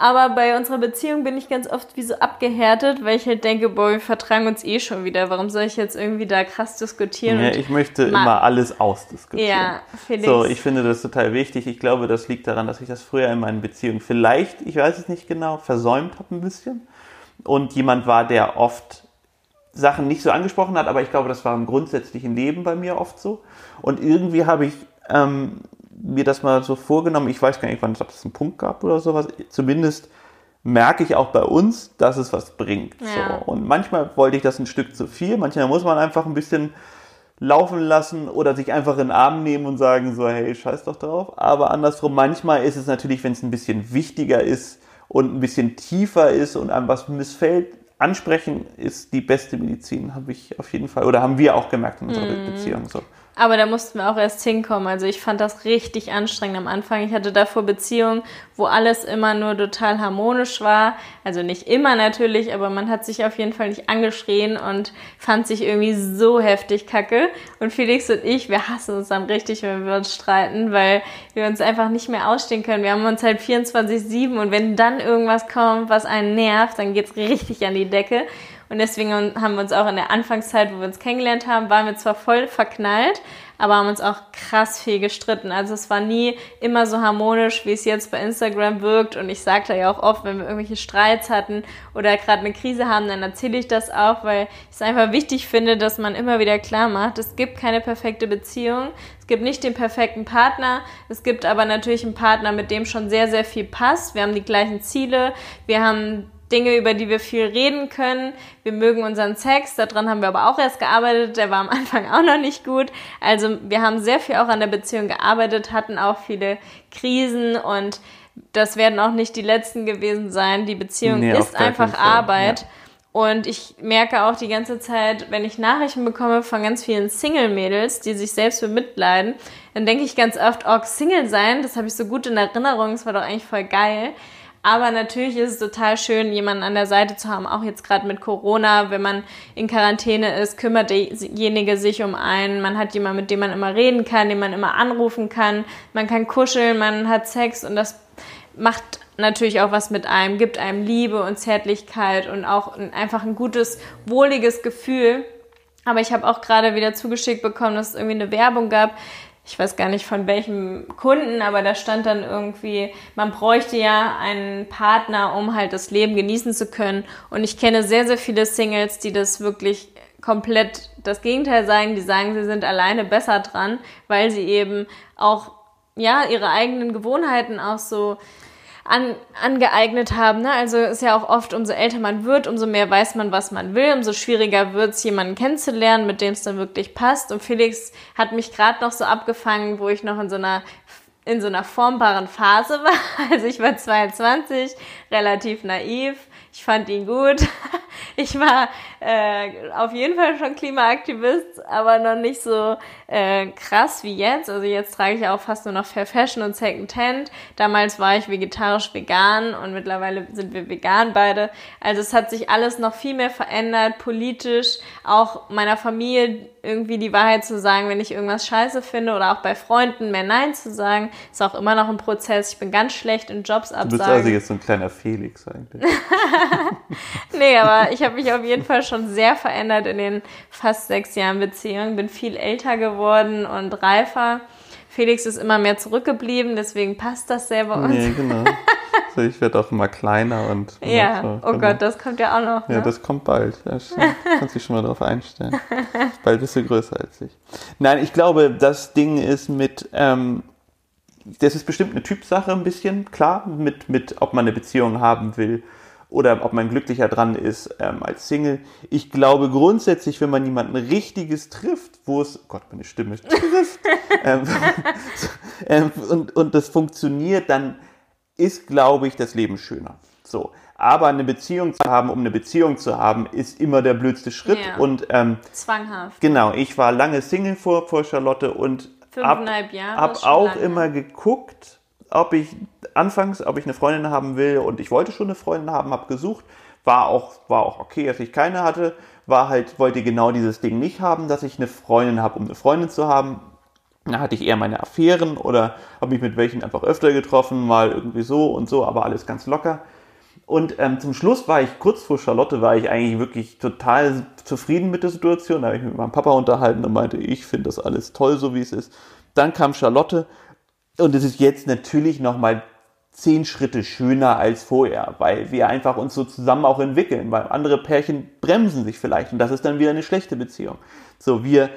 [SPEAKER 1] Aber bei unserer Beziehung bin ich ganz oft wie so abgehärtet, weil ich halt denke, boah, wir vertragen uns eh schon wieder. Warum soll ich jetzt irgendwie da krass diskutieren?
[SPEAKER 2] Ja, ich möchte immer alles ausdiskutieren.
[SPEAKER 1] Ja, Felix.
[SPEAKER 2] So, ich finde das total wichtig. Ich glaube, das liegt daran, dass ich das früher in meinen Beziehungen vielleicht, ich weiß es nicht genau, versäumt habe ein bisschen. Und jemand war, der oft Sachen nicht so angesprochen hat, aber ich glaube, das war im grundsätzlichen Leben bei mir oft so. Und irgendwie habe ich ähm, mir das mal so vorgenommen. Ich weiß gar nicht, wann es einen Punkt gab oder sowas. Zumindest merke ich auch bei uns, dass es was bringt.
[SPEAKER 1] Ja.
[SPEAKER 2] So. Und manchmal wollte ich das ein Stück zu viel. Manchmal muss man einfach ein bisschen laufen lassen oder sich einfach in den Arm nehmen und sagen so, hey, scheiß doch drauf. Aber andersrum, manchmal ist es natürlich, wenn es ein bisschen wichtiger ist und ein bisschen tiefer ist und einem was missfällt, ansprechen ist die beste Medizin, habe ich auf jeden Fall, oder haben wir auch gemerkt in unserer Beziehung so.
[SPEAKER 1] Aber da mussten wir auch erst hinkommen. Also ich fand das richtig anstrengend am Anfang. Ich hatte davor Beziehungen, wo alles immer nur total harmonisch war. Also nicht immer natürlich, aber man hat sich auf jeden Fall nicht angeschrien und fand sich irgendwie so heftig kacke. Und Felix und ich, wir hassen uns dann richtig, wenn wir uns streiten, weil wir uns einfach nicht mehr ausstehen können. Wir haben uns halt 24-7 und wenn dann irgendwas kommt, was einen nervt, dann geht's richtig an die Decke. Und deswegen haben wir uns auch in der Anfangszeit, wo wir uns kennengelernt haben, waren wir zwar voll verknallt, aber haben uns auch krass viel gestritten. Also es war nie immer so harmonisch, wie es jetzt bei Instagram wirkt. Und ich sage da ja auch oft, wenn wir irgendwelche Streits hatten oder gerade eine Krise haben, dann erzähle ich das auch, weil ich es einfach wichtig finde, dass man immer wieder klar macht, es gibt keine perfekte Beziehung. Es gibt nicht den perfekten Partner. Es gibt aber natürlich einen Partner, mit dem schon sehr, sehr viel passt. Wir haben die gleichen Ziele. Wir haben Dinge, über die wir viel reden können. Wir mögen unseren Sex, daran haben wir aber auch erst gearbeitet, der war am [LAUGHS] Anfang auch noch nicht gut. Also wir haben sehr viel auch an der Beziehung gearbeitet, hatten auch viele Krisen und das werden auch nicht die letzten gewesen sein. Die Beziehung
[SPEAKER 2] Nee,
[SPEAKER 1] ist einfach
[SPEAKER 2] Fall,
[SPEAKER 1] Arbeit.
[SPEAKER 2] ja.
[SPEAKER 1] Und ich merke auch die ganze Zeit, wenn ich Nachrichten bekomme von ganz vielen Single-Mädels, die sich selbst bemitleiden, dann denke ich ganz oft, oh, Single sein, das habe ich so gut in Erinnerung, das war doch eigentlich voll geil. Aber natürlich ist es total schön, jemanden an der Seite zu haben, auch jetzt gerade mit Corona, wenn man in Quarantäne ist, kümmert derjenige sich um einen. Man hat jemanden, mit dem man immer reden kann, den man immer anrufen kann. Man kann kuscheln, man hat Sex und das macht natürlich auch was mit einem, gibt einem Liebe und Zärtlichkeit und auch ein, einfach ein gutes, wohliges Gefühl. Aber ich habe auch gerade wieder zugeschickt bekommen, dass es irgendwie eine Werbung gab. Ich weiß gar nicht von welchem Kunden, aber da stand dann irgendwie, man bräuchte ja einen Partner, um halt das Leben genießen zu können. Und ich kenne sehr, sehr viele Singles, die das wirklich komplett das Gegenteil sagen. Die sagen, sie sind alleine besser dran, weil sie eben auch ja ihre eigenen Gewohnheiten auch so an, angeeignet haben. Ne? Also ist ja auch oft, umso älter man wird, umso mehr weiß man, was man will, umso schwieriger wird es, jemanden kennenzulernen, mit dem es dann wirklich passt. Und Felix hat mich gerade noch so abgefangen, wo ich noch in so einer in so einer formbaren Phase war. [LAUGHS] Also ich war 22, relativ naiv. Ich fand ihn gut. [LAUGHS] Ich war äh, auf jeden Fall schon Klimaaktivist, aber noch nicht so äh, krass wie jetzt. Also jetzt trage ich auch fast nur noch Fair Fashion und Second Hand. Damals war ich vegetarisch vegan und mittlerweile sind wir vegan beide. Also es hat sich alles noch viel mehr verändert, politisch, auch meiner Familie irgendwie die Wahrheit zu sagen, wenn ich irgendwas scheiße finde oder auch bei Freunden mehr Nein zu sagen, ist auch immer noch ein Prozess. Ich bin ganz schlecht in Jobs
[SPEAKER 2] Du
[SPEAKER 1] absagen.
[SPEAKER 2] bist also jetzt so ein kleiner Felix eigentlich. [LAUGHS]
[SPEAKER 1] Nee, aber ich habe mich auf jeden Fall schon sehr verändert in den fast sechs Jahren Beziehung. Bin viel älter geworden und reifer. Felix ist immer mehr zurückgeblieben, deswegen passt das sehr bei uns.
[SPEAKER 2] Nee, genau. So, ich werde auch immer kleiner und. [LAUGHS]
[SPEAKER 1] ja,
[SPEAKER 2] so,
[SPEAKER 1] oh
[SPEAKER 2] genau.
[SPEAKER 1] Gott, das kommt ja auch noch.
[SPEAKER 2] Ja,
[SPEAKER 1] Ne?
[SPEAKER 2] das kommt bald. Ja. Kannst dich schon mal darauf einstellen. [LAUGHS] Bald bist du größer als ich. Nein, ich glaube, das Ding ist mit, ähm, das ist bestimmt eine Typsache ein bisschen, klar, mit, mit, ob man eine Beziehung haben will oder ob man glücklicher dran ist ähm, als Single. Ich glaube grundsätzlich, wenn man jemanden richtiges trifft, wo es, Gott, meine Stimme [LAUGHS] trifft, ähm, [LAUGHS] ähm, und, und das funktioniert, dann ist, glaube ich, das Leben schöner. So. Aber eine Beziehung zu haben, um eine Beziehung zu haben, ist immer der blödste Schritt.
[SPEAKER 1] Ja.
[SPEAKER 2] Und ähm,
[SPEAKER 1] Zwanghaft.
[SPEAKER 2] genau, ich war lange Single vor, vor Charlotte und hab,
[SPEAKER 1] Fünfeinhalb Jahre.
[SPEAKER 2] hab auch
[SPEAKER 1] lange.
[SPEAKER 2] immer geguckt, ob ich anfangs, ob ich eine Freundin haben will und ich wollte schon eine Freundin haben, habe gesucht, war auch war auch okay, dass ich keine hatte, war halt wollte genau dieses Ding nicht haben, dass ich eine Freundin habe, um eine Freundin zu haben. Da hatte ich eher meine Affären oder habe mich mit welchen einfach öfter getroffen, mal irgendwie so und so, aber alles ganz locker. Und ähm, zum Schluss war ich, kurz vor Charlotte, war ich eigentlich wirklich total zufrieden mit der Situation. Da habe ich mich mit meinem Papa unterhalten und meinte, ich finde das alles toll, so wie es ist. Dann kam Charlotte und es ist jetzt natürlich nochmal zehn Schritte schöner als vorher, weil wir einfach uns so zusammen auch entwickeln, weil andere Pärchen bremsen sich vielleicht und das ist dann wieder eine schlechte Beziehung. So, wir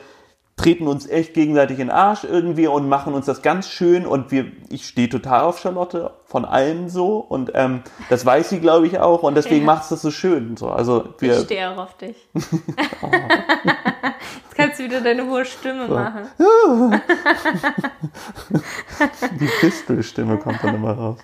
[SPEAKER 2] treten uns echt gegenseitig in den Arsch irgendwie und machen uns das ganz schön und wir, ich stehe total auf Charlotte, von allem so und ähm, das weiß sie, glaube ich, auch und deswegen
[SPEAKER 1] Ja.
[SPEAKER 2] macht es das so schön. So, also
[SPEAKER 1] Ich
[SPEAKER 2] wir,
[SPEAKER 1] stehe auch auf dich. Kannst [LAUGHS] [LAUGHS] du wieder deine hohe Stimme machen. [LAUGHS]
[SPEAKER 2] die Fistelstimme kommt dann immer raus.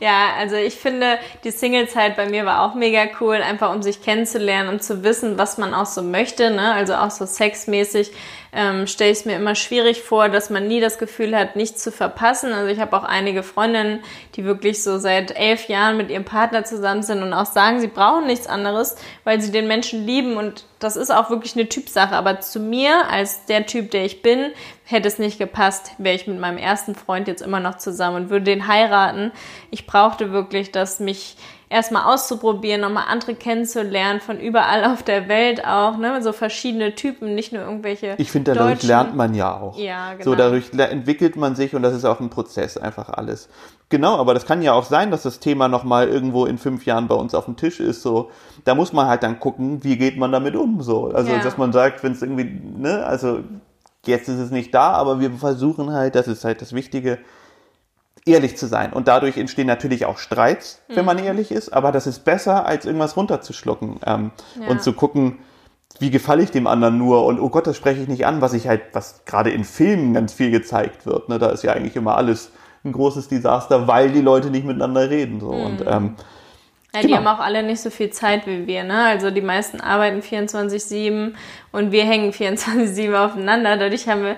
[SPEAKER 1] Ja, also ich finde, die Singlezeit bei mir war auch mega cool, einfach um sich kennenzulernen, um zu wissen, was man auch so möchte. Ne? Also auch so sexmäßig ähm, stelle ich es mir immer schwierig vor, dass man nie das Gefühl hat, nichts zu verpassen. Also ich habe auch einige Freundinnen, die wirklich so seit elf Jahren mit ihrem Partner zusammen sind und auch sagen, sie brauchen nichts anderes, weil sie den Menschen lieben und das ist auch wirklich eine Typsache. Aber zu mir, als der Typ, der ich bin, hätte es nicht gepasst, wäre ich mit meinem ersten Freund jetzt immer noch zusammen und würde den heiraten. Ich brauchte wirklich, das mich erstmal auszuprobieren, nochmal andere kennenzulernen, von überall auf der Welt auch, ne, so verschiedene Typen, nicht nur irgendwelche.
[SPEAKER 2] Ich finde, dadurch
[SPEAKER 1] Deutschen.
[SPEAKER 2] lernt man ja auch.
[SPEAKER 1] Ja, genau.
[SPEAKER 2] So, dadurch entwickelt man sich und das ist auch ein Prozess, einfach alles. Genau, aber das kann ja auch sein, dass das Thema nochmal irgendwo in fünf Jahren bei uns auf dem Tisch ist. So, da muss man halt dann gucken, wie geht man damit um. So, also
[SPEAKER 1] Ja.
[SPEAKER 2] dass man sagt, wenn es irgendwie, ne, also jetzt ist es nicht da, aber wir versuchen halt, das ist halt das Wichtige, ehrlich zu sein. Und dadurch entstehen natürlich auch Streits, wenn
[SPEAKER 1] Mhm.
[SPEAKER 2] man ehrlich ist, aber das ist besser, als irgendwas runterzuschlucken ähm,
[SPEAKER 1] Ja.
[SPEAKER 2] und zu gucken, wie gefalle ich dem anderen nur und oh Gott, das spreche ich nicht an, was ich halt, was gerade in Filmen ganz viel gezeigt wird. Ne? Da ist ja eigentlich immer alles ein großes Desaster, weil die Leute nicht miteinander reden. So. Und
[SPEAKER 1] Mhm.
[SPEAKER 2] ähm,
[SPEAKER 1] Ja, die
[SPEAKER 2] Genau.
[SPEAKER 1] haben auch alle nicht so viel Zeit wie wir, ne? Also die meisten arbeiten 24-7 und wir hängen 24-7 aufeinander. Dadurch haben wir,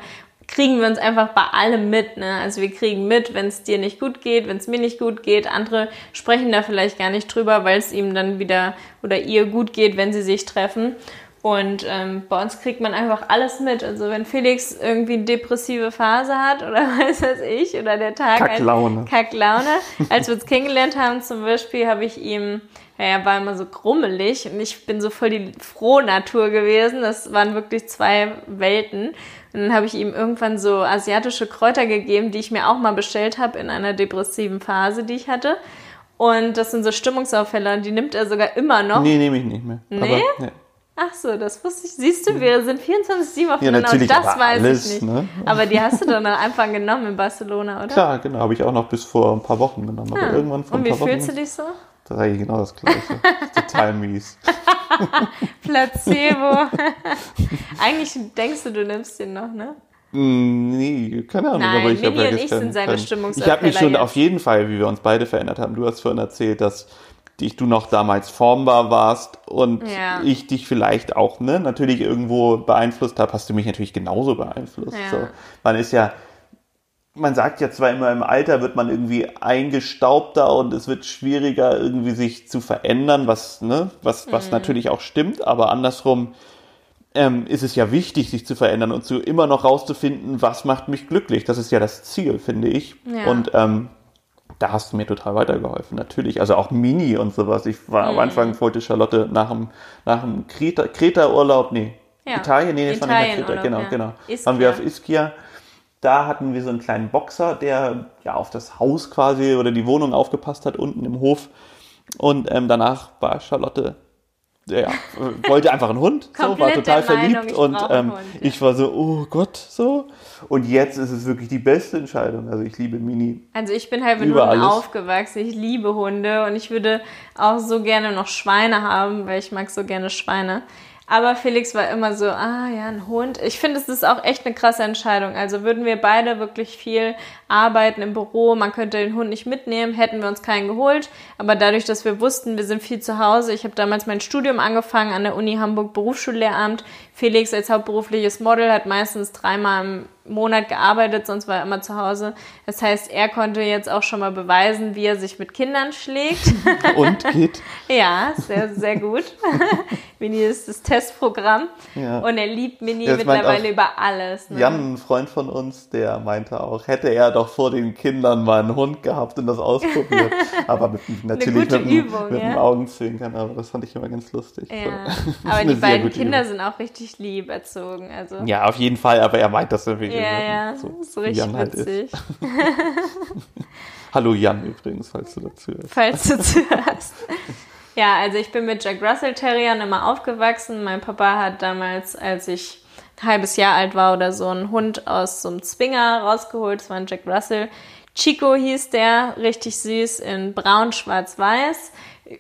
[SPEAKER 1] kriegen wir uns einfach bei allem mit, ne? Also wir kriegen mit, wenn es dir nicht gut geht, wenn es mir nicht gut geht. Andere sprechen da vielleicht gar nicht drüber, weil es ihm dann wieder oder ihr gut geht, wenn sie sich treffen. Und ähm, bei uns kriegt man einfach alles mit. Also wenn Felix irgendwie eine depressive Phase hat oder [LAUGHS] weiß was ich, oder der Tag
[SPEAKER 2] Kacklaune.
[SPEAKER 1] Kacklaune. Als wir uns kennengelernt haben zum Beispiel, habe ich ihm, ja, er war immer so grummelig und ich bin so voll die Frohnatur gewesen. Das waren wirklich zwei Welten. Und dann habe ich ihm irgendwann so asiatische Kräuter gegeben, die ich mir auch mal bestellt habe in einer depressiven Phase, die ich hatte. Und das sind so Stimmungsaufheller und die nimmt er sogar immer noch.
[SPEAKER 2] nee, nehme ich nicht mehr.
[SPEAKER 1] Nee?
[SPEAKER 2] Aber, nee.
[SPEAKER 1] Ach so, das wusste ich. Siehst du, wir sind 24-7 aufeinander
[SPEAKER 2] Ja, natürlich,
[SPEAKER 1] und das
[SPEAKER 2] aber
[SPEAKER 1] weiß
[SPEAKER 2] alles,
[SPEAKER 1] ich nicht.
[SPEAKER 2] ne?
[SPEAKER 1] Aber die hast du dann am Anfang genommen in Barcelona, oder?
[SPEAKER 2] Klar, genau, habe ich auch noch bis vor ein paar Wochen genommen. Aber irgendwann vor
[SPEAKER 1] Und wie
[SPEAKER 2] paar Wochen.
[SPEAKER 1] fühlst du dich so?
[SPEAKER 2] Das ist eigentlich genau das Gleiche. [LAUGHS] Total mies. [LAUGHS]
[SPEAKER 1] Placebo. [LAUGHS] Eigentlich denkst du, du nimmst den noch, ne?
[SPEAKER 2] Mm, Nee, keine Ahnung.
[SPEAKER 1] Nein,
[SPEAKER 2] aber ich habe ja
[SPEAKER 1] und ich sind seine
[SPEAKER 2] Ich habe mich schon
[SPEAKER 1] jetzt.
[SPEAKER 2] auf jeden Fall, wie wir uns beide verändert haben. Du hast vorhin erzählt, dass dich, du noch damals formbar warst und
[SPEAKER 1] Ja.
[SPEAKER 2] ich dich vielleicht auch, ne, natürlich irgendwo beeinflusst habe, hast du mich natürlich genauso beeinflusst.
[SPEAKER 1] Ja.
[SPEAKER 2] So. Man ist ja, man sagt ja zwar immer, im Alter wird man irgendwie eingestaubter und es wird schwieriger, irgendwie sich zu verändern, was, ne, was,
[SPEAKER 1] Mhm.
[SPEAKER 2] was natürlich auch stimmt, aber andersrum ähm, ist es ja wichtig, sich zu verändern und zu immer noch rauszufinden, was macht mich glücklich. Das ist ja das Ziel, finde ich.
[SPEAKER 1] Ja.
[SPEAKER 2] Und ähm, da hast du mir total weitergeholfen, natürlich. Also auch Mini und sowas. Ich war
[SPEAKER 1] Mhm.
[SPEAKER 2] am Anfang wollte Charlotte nach dem, nach dem Kreta, Kreta-Urlaub, nee,
[SPEAKER 1] Ja.
[SPEAKER 2] Italien, nee, das war nicht nach Kreta, genau,
[SPEAKER 1] ja.
[SPEAKER 2] genau.
[SPEAKER 1] Ischia.
[SPEAKER 2] Waren wir auf Ischia. Da hatten wir so einen kleinen Boxer, der ja auf das Haus quasi oder die Wohnung aufgepasst hat, unten im Hof. Und ähm, danach war Charlotte ja, [LAUGHS] wollte einfach einen Hund, so, war total verliebt Meinung, und ähm, Hund, ja. ich war so, oh Gott, so. Und jetzt ist es wirklich die beste Entscheidung. Also ich liebe Mini.
[SPEAKER 1] Also ich bin halt mit Hunden alles. aufgewachsen. Ich liebe Hunde und ich würde auch so gerne noch Schweine haben, weil ich mag so gerne Schweine. Aber Felix war immer so, ah ja, ein Hund. Ich finde, es ist auch echt eine krasse Entscheidung. Also würden wir beide wirklich viel arbeiten im Büro, man könnte den Hund nicht mitnehmen, hätten wir uns keinen geholt. Aber dadurch, dass wir wussten, wir sind viel zu Hause, ich habe damals mein Studium angefangen an der Uni Hamburg Berufsschullehramt. Felix als hauptberufliches Model hat meistens dreimal im Monat gearbeitet, sonst war er immer zu Hause. Das heißt, er konnte jetzt auch schon mal beweisen, wie er sich mit Kindern schlägt. [LAUGHS]
[SPEAKER 2] Und geht?
[SPEAKER 1] ja, sehr, sehr gut. [LAUGHS] Mini ist das Testprogramm. Ja. Und er liebt Mini das mittlerweile über alles.
[SPEAKER 2] Ne? Jan, ein Freund von uns, der meinte auch, hätte er doch vor den Kindern mal einen Hund gehabt und das ausprobiert. [LAUGHS] aber mit, natürlich mit, Übung, mit ja? einem Augenzwinkern, aber das fand ich immer ganz lustig.
[SPEAKER 1] Ja. Aber [LAUGHS] die beiden Kinder Übung. sind auch richtig lieb erzogen. Also.
[SPEAKER 2] Ja, auf jeden Fall, aber er meint das irgendwie
[SPEAKER 1] ja, ja, so, so richtig Jan halt witzig. [LAUGHS]
[SPEAKER 2] Hallo Jan übrigens, falls du dazu hörst.
[SPEAKER 1] Falls du zuhörst. Ja, also ich bin mit Jack Russell Terriern immer aufgewachsen. Mein Papa hat damals, als ich ein halbes Jahr alt war oder so, einen Hund aus so einem Zwinger rausgeholt. Das war ein Jack Russell. Chico hieß der, richtig süß, in braun, schwarz, weiß.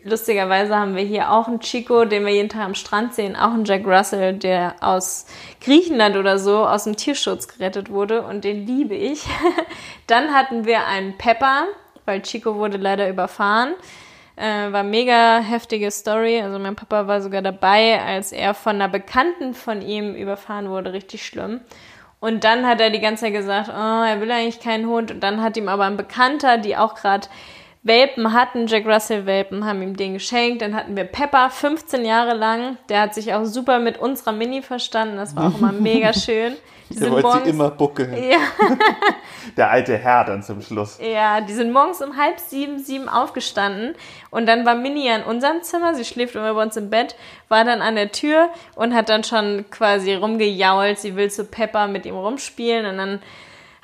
[SPEAKER 1] Lustigerweise haben wir hier auch einen Chico, den wir jeden Tag am Strand sehen, auch einen Jack Russell, der aus Griechenland oder so aus dem Tierschutz gerettet wurde und den liebe ich. [LAUGHS] Dann hatten wir einen Pepper, weil Chico wurde leider überfahren. Äh, war mega heftige Story. Also mein Papa war sogar dabei, als er von einer Bekannten von ihm überfahren wurde. Richtig schlimm. Und dann hat er die ganze Zeit gesagt, oh, er will eigentlich keinen Hund. Und dann hat ihm aber ein Bekannter, die auch gerade Welpen hatten, Jack Russell Welpen, haben ihm den geschenkt. Dann hatten wir Pepper 15 Jahre lang. Der hat sich auch super mit unserer Mini verstanden. Das war auch immer [LAUGHS] mega schön.
[SPEAKER 2] Die [LAUGHS] Der wollte sie immer buckeln. [LAUGHS] Ja. [LAUGHS] Der alte Herr dann zum Schluss.
[SPEAKER 1] Ja, die sind morgens um halb sieben, sieben aufgestanden. Und dann war Mini in unserem Zimmer. Sie schläft immer bei uns im Bett, war dann an der Tür und hat dann schon quasi rumgejault. Sie will zu Pepper mit ihm rumspielen. Und dann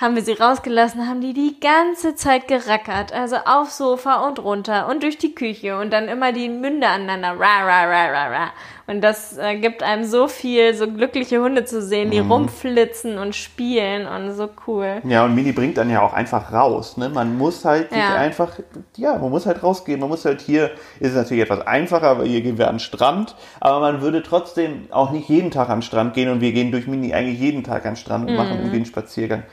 [SPEAKER 1] haben wir sie rausgelassen, haben die die ganze Zeit gerackert. Also aufs Sofa und runter und durch die Küche und dann immer die Münde aneinander. Ra, ra, ra, ra, ra. Und das äh, gibt einem so viel, so glückliche Hunde zu sehen, die mhm. rumflitzen und spielen und so cool.
[SPEAKER 2] Ja, und Mini bringt dann ja auch einfach raus. Ne? Man muss halt ja. einfach, ja, man muss halt rausgehen. Man muss halt hier, ist es natürlich etwas einfacher, weil hier gehen wir an den Strand, aber man würde trotzdem auch nicht jeden Tag an den Strand gehen und wir gehen durch Mini eigentlich jeden Tag an den Strand und mhm. machen irgendwie einen Spaziergang.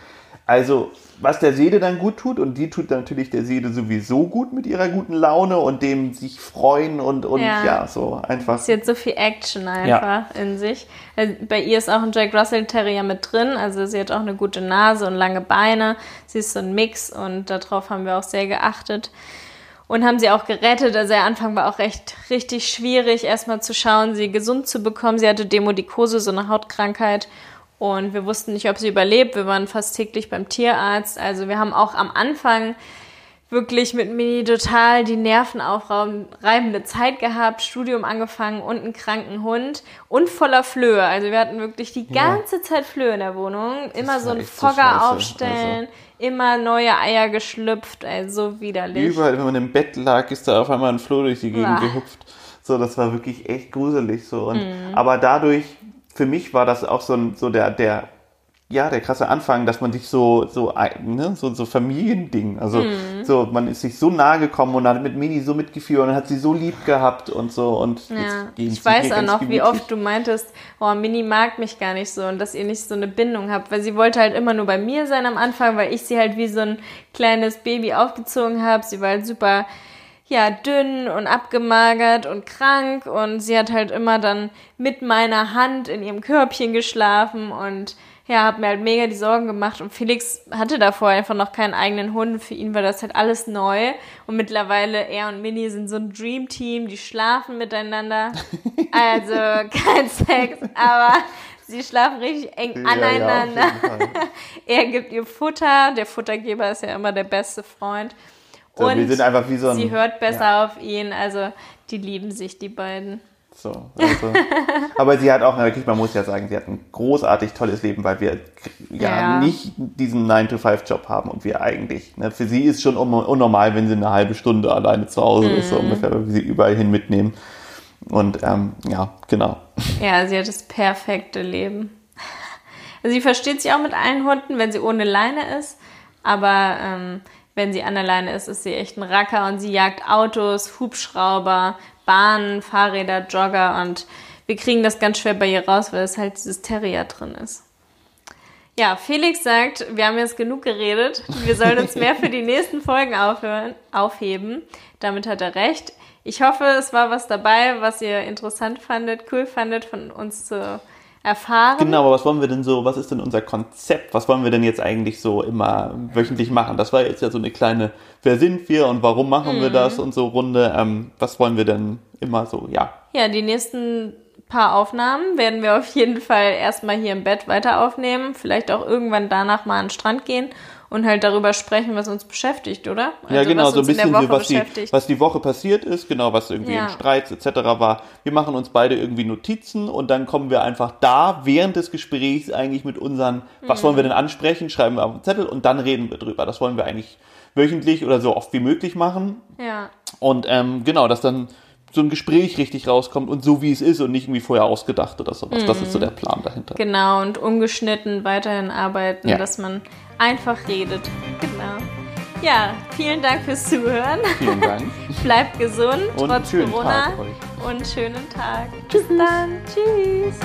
[SPEAKER 2] Also, was der Seele dann gut tut, und die tut natürlich der Seele sowieso gut mit ihrer guten Laune und dem sich freuen und, und ja, ja so einfach.
[SPEAKER 1] Sie hat so viel Action einfach ja. in sich. Also, bei ihr ist auch ein Jack Russell Terrier mit drin, also sie hat auch eine gute Nase und lange Beine. Sie ist so ein Mix und darauf haben wir auch sehr geachtet und haben sie auch gerettet. Also der Anfang war auch recht richtig schwierig, erstmal zu schauen, sie gesund zu bekommen. Sie hatte Demodikose, so eine Hautkrankheit. Und wir wussten nicht, ob sie überlebt. Wir waren fast täglich beim Tierarzt. Also wir haben auch am Anfang wirklich mit Mini total die Nerven aufreibende Zeit gehabt, Studium angefangen und einen kranken Hund und voller Flöhe. Also wir hatten wirklich die ganze ja. Zeit Flöhe in der Wohnung. Das immer so ein Fogger so aufstellen, also. immer neue Eier geschlüpft, also so widerlich.
[SPEAKER 2] Überall, wenn man im Bett lag, ist da auf einmal ein Floh durch die Gegend ja. gehüpft. So, das war wirklich echt gruselig so. Und, mhm. Aber dadurch für mich war das auch so, ein, so der, der, ja, der krasse Anfang, dass man sich so, so, ne, so, so Familiending, also mhm. so, man ist sich so nahe gekommen und hat mit Mini so mitgeführt und hat sie so lieb gehabt und so und
[SPEAKER 1] ja. ich weiß auch noch, wie oft du meintest, oh, Mini mag mich gar nicht so und dass ihr nicht so eine Bindung habt, weil sie wollte halt immer nur bei mir sein am Anfang, weil ich sie halt wie so ein kleines Baby aufgezogen habe, sie war halt super ja, dünn und abgemagert und krank und sie hat halt immer dann mit meiner Hand in ihrem Körbchen geschlafen und ja, hat mir halt mega die Sorgen gemacht und Felix hatte davor einfach noch keinen eigenen Hund. Für ihn war das halt alles neu und mittlerweile er und Minnie sind so ein Dream Team, die schlafen miteinander. [LAUGHS] Also kein Sex, aber sie schlafen richtig eng ja, aneinander. Ja, [LAUGHS] er gibt ihr Futter, der Futtergeber ist ja immer der beste Freund.
[SPEAKER 2] So, und wir sind einfach wie so ein,
[SPEAKER 1] sie hört besser ja. auf ihn, also die lieben sich, die beiden.
[SPEAKER 2] So, also. [LAUGHS] aber sie hat auch wirklich, man muss ja sagen, sie hat ein großartig tolles Leben, weil wir ja, ja. nicht diesen 9-to-5-Job haben und wir eigentlich. Ne, für sie ist schon unnormal, wenn sie eine halbe Stunde alleine zu Hause mhm. ist, so mhm. ungefähr, weil wir sie überall hin mitnehmen. Und ähm, ja, genau.
[SPEAKER 1] Ja, sie hat das perfekte Leben. Also sie versteht sich auch mit allen Hunden, wenn sie ohne Leine ist. Aber ähm, wenn sie an der Leine ist, ist sie echt ein Racker und sie jagt Autos, Hubschrauber, Bahnen, Fahrräder, Jogger und wir kriegen das ganz schwer bei ihr raus, weil es halt dieses Terrier drin ist. Ja, Felix sagt, wir haben jetzt genug geredet. Wir sollen uns mehr für die [LAUGHS] nächsten Folgen aufhören, aufheben. Damit hat er recht. Ich hoffe, es war was dabei, was ihr interessant fandet, cool fandet, von uns zu erfahren.
[SPEAKER 2] Genau, aber was wollen wir denn so, was ist denn unser Konzept? Was wollen wir denn jetzt eigentlich so immer wöchentlich machen? Das war jetzt ja so eine kleine, wer sind wir und warum machen mhm. wir das und so Runde. Ähm, was wollen wir denn immer so, ja?
[SPEAKER 1] Ja, die nächsten paar Aufnahmen werden wir auf jeden Fall erstmal hier im Bett weiter aufnehmen, vielleicht auch irgendwann danach mal an den Strand gehen und halt darüber sprechen, was uns beschäftigt, oder?
[SPEAKER 2] Also ja, genau, so ein bisschen, wie, was, die, was die Woche passiert ist, genau, was irgendwie ja. in Streits etc. war. Wir machen uns beide irgendwie Notizen und dann kommen wir einfach da während des Gesprächs eigentlich mit unseren, was wollen wir denn ansprechen, schreiben wir auf den Zettel und dann reden wir drüber. Das wollen wir eigentlich wöchentlich oder so oft wie möglich machen.
[SPEAKER 1] Ja.
[SPEAKER 2] Und ähm, genau, dass dann so ein Gespräch richtig rauskommt und so wie es ist und nicht irgendwie vorher ausgedacht oder sowas. Mhm. Das ist so der Plan dahinter.
[SPEAKER 1] Genau, und ungeschnitten weiterhin arbeiten, ja. dass man einfach redet. Genau. Ja, vielen Dank fürs Zuhören.
[SPEAKER 2] Vielen Dank. [LAUGHS]
[SPEAKER 1] Bleibt gesund,
[SPEAKER 2] und
[SPEAKER 1] trotz Corona. Und schönen Tag. Tschüss. Bis dann. Tschüss.